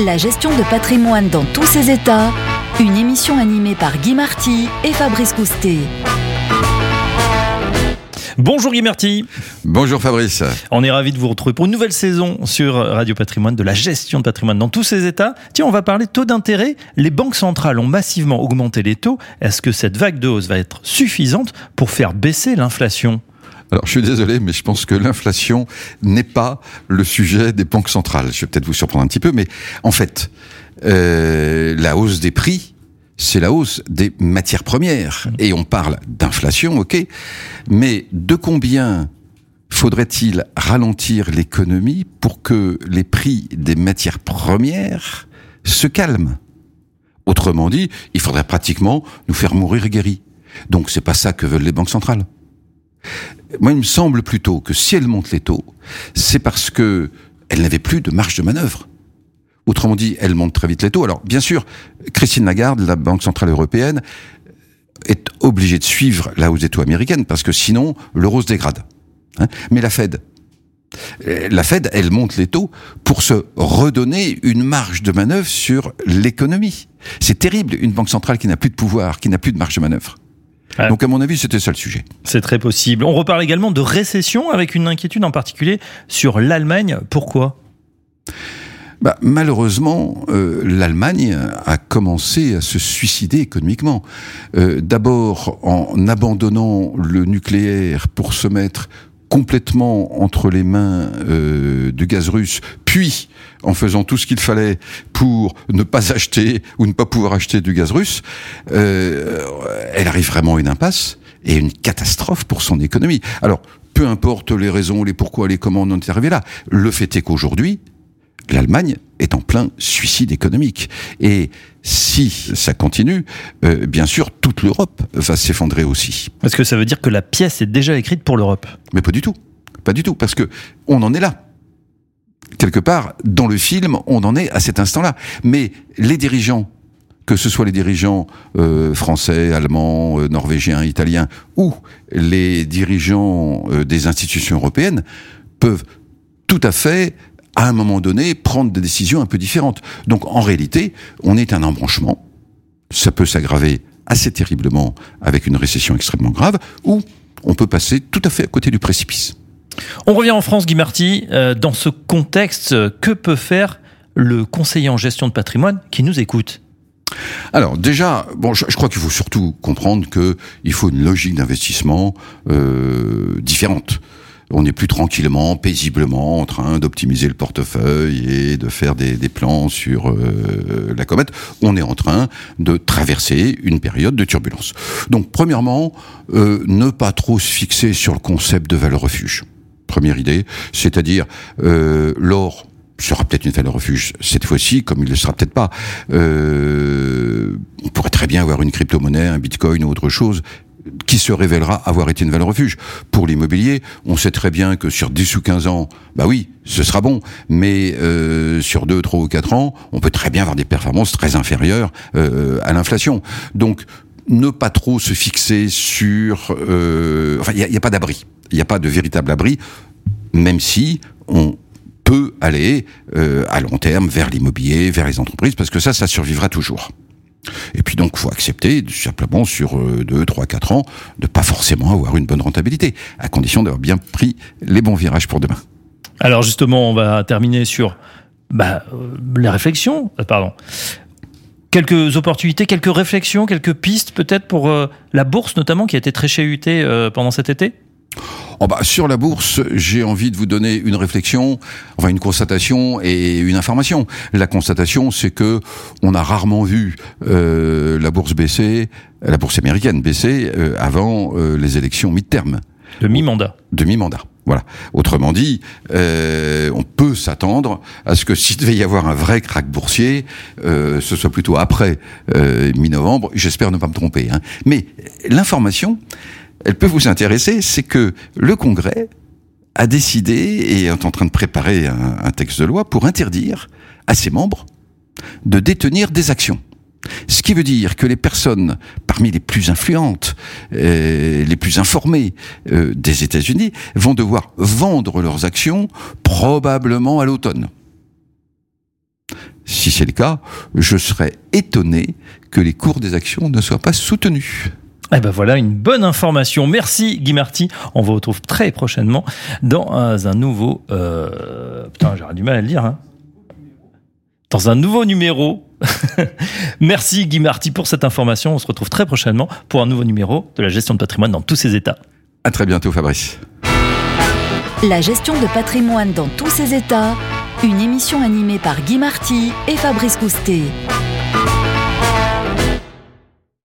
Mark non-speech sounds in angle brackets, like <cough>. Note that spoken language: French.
La gestion de patrimoine dans tous ses états, une émission animée par Guy Marty et Fabrice Coustet. Bonjour Guy Marty. Bonjour Fabrice. On est ravi de vous retrouver pour une nouvelle saison sur Radio Patrimoine de la gestion de patrimoine dans tous ses états. Tiens, on va parler de taux d'intérêt. Les banques centrales ont massivement augmenté les taux. Est-ce que cette vague de hausse va être suffisante pour faire baisser l'inflation? Alors, je suis désolé, mais je pense que l'inflation n'est pas le sujet des banques centrales. Je vais peut-être vous surprendre un petit peu, mais en fait, euh, la hausse des prix, c'est la hausse des matières premières. Et on parle d'inflation, ok, mais de combien faudrait-il ralentir l'économie pour que les prix des matières premières se calment? Autrement dit, il faudrait pratiquement nous faire mourir guéris. Donc c'est pas ça que veulent les banques centrales. Moi, il me semble plutôt que si elle monte les taux, c'est parce que elle n'avait plus de marge de manœuvre. Autrement dit, elle monte très vite les taux. Alors, bien sûr, Christine Lagarde, la Banque Centrale Européenne, est obligée de suivre la hausse des taux américaines parce que sinon, l'euro se dégrade. Hein. Mais la Fed, la Fed, elle monte les taux pour se redonner une marge de manœuvre sur l'économie. C'est terrible, une banque centrale qui n'a plus de pouvoir, qui n'a plus de marge de manœuvre. Donc à mon avis, c'était ça le sujet. C'est très possible. On reparle également de récession avec une inquiétude en particulier sur l'Allemagne. Pourquoi? Bah, malheureusement, euh, l'Allemagne a commencé à se suicider économiquement. Euh, D'abord en abandonnant le nucléaire pour se mettre complètement entre les mains euh, du gaz russe, puis en faisant tout ce qu'il fallait pour ne pas acheter ou ne pas pouvoir acheter du gaz russe, euh, elle arrive vraiment à une impasse et une catastrophe pour son économie. Alors, peu importe les raisons, les pourquoi, les comment on en est arrivé là, le fait est qu'aujourd'hui, l'Allemagne est en plein suicide économique. Et si ça continue, euh, bien sûr, toute l'Europe va s'effondrer aussi. Est-ce que ça veut dire que la pièce est déjà écrite pour l'Europe Mais pas du tout. Pas du tout. Parce que on en est là. Quelque part, dans le film, on en est à cet instant-là. Mais les dirigeants, que ce soit les dirigeants euh, français, allemands, euh, norvégiens, italiens, ou les dirigeants des institutions européennes, peuvent tout à fait à un moment donné, prendre des décisions un peu différentes. Donc en réalité, on est un embranchement. Ça peut s'aggraver assez terriblement avec une récession extrêmement grave, ou on peut passer tout à fait à côté du précipice. On revient en France, Guy Marty. Euh, dans ce contexte, que peut faire le conseiller en gestion de patrimoine qui nous écoute? Alors déjà, bon, je, crois qu'il faut surtout comprendre qu'il faut une logique d'investissement euh, différente on n'est plus tranquillement, paisiblement en train d'optimiser le portefeuille et de faire des, plans sur euh, la comète. On est en train de traverser une période de turbulence. Donc, premièrement, euh, ne pas trop se fixer sur le concept de valeur refuge. Première idée, c'est-à-dire euh, l'or sera peut-être une valeur refuge cette fois-ci, comme il ne sera peut-être pas. on pourrait très bien avoir une crypto-monnaie, un bitcoin ou autre chose qui se révélera avoir été une valeur refuge. Pour l'immobilier, on sait très bien que sur 10 ou 15 ans, bah oui, ce sera bon, mais euh, sur 2, 3 ou 4 ans, on peut très bien avoir des performances très inférieures euh, à l'inflation. Donc, ne pas trop se fixer sur... Euh, enfin, il n'y a, a, pas d'abri. Il n'y a pas de véritable abri, même si on peut aller euh, à long terme vers l'immobilier, vers les entreprises, parce que ça, ça survivra toujours. Et puis donc, faut accepter simplement sur 2, 3, 4 ans de pas forcément avoir une bonne rentabilité, à condition d'avoir bien pris les bons virages pour demain. Alors justement, on va terminer sur bah, euh, les réflexions. Euh, pardon. Quelques opportunités, quelques réflexions, quelques pistes peut-être pour la bourse notamment qui a été très chahutée pendant cet été? Oh bah, sur la bourse, j'ai envie de vous donner une réflexion, enfin une constatation et une information. La constatation, c'est que on a rarement vu euh, la bourse baisser, la bourse américaine baisser euh, avant euh, les élections mi-terme. De mi-mandat. De mi-mandat. Voilà. Autrement dit, euh, on peut s'attendre à ce que s'il devait y avoir un vrai crack boursier, euh, ce soit plutôt après euh, mi-novembre. J'espère ne pas me tromper. Hein. Mais l'information, elle peut vous intéresser, c'est que le Congrès a décidé et est en train de préparer un, texte de loi pour interdire à ses membres de détenir des actions. Ce qui veut dire que les personnes parmi les plus influentes, euh, les plus informées euh, des États-Unis vont devoir vendre leurs actions probablement à l'automne si c'est le cas, je serais étonné que les cours des actions ne soient pas soutenus. Eh ben voilà une bonne information. Merci Guy Marty. On vous retrouve très prochainement dans un nouveau. Euh, putain, j'aurais du mal à le dire. Hein. Dans un nouveau numéro. <laughs> Merci Guy Marty pour cette information. On se retrouve très prochainement pour un nouveau numéro de la gestion de patrimoine dans tous ses états. À très bientôt, Fabrice. La gestion de patrimoine dans tous ses états. Une émission animée par Guy Marty et Fabrice Coustet.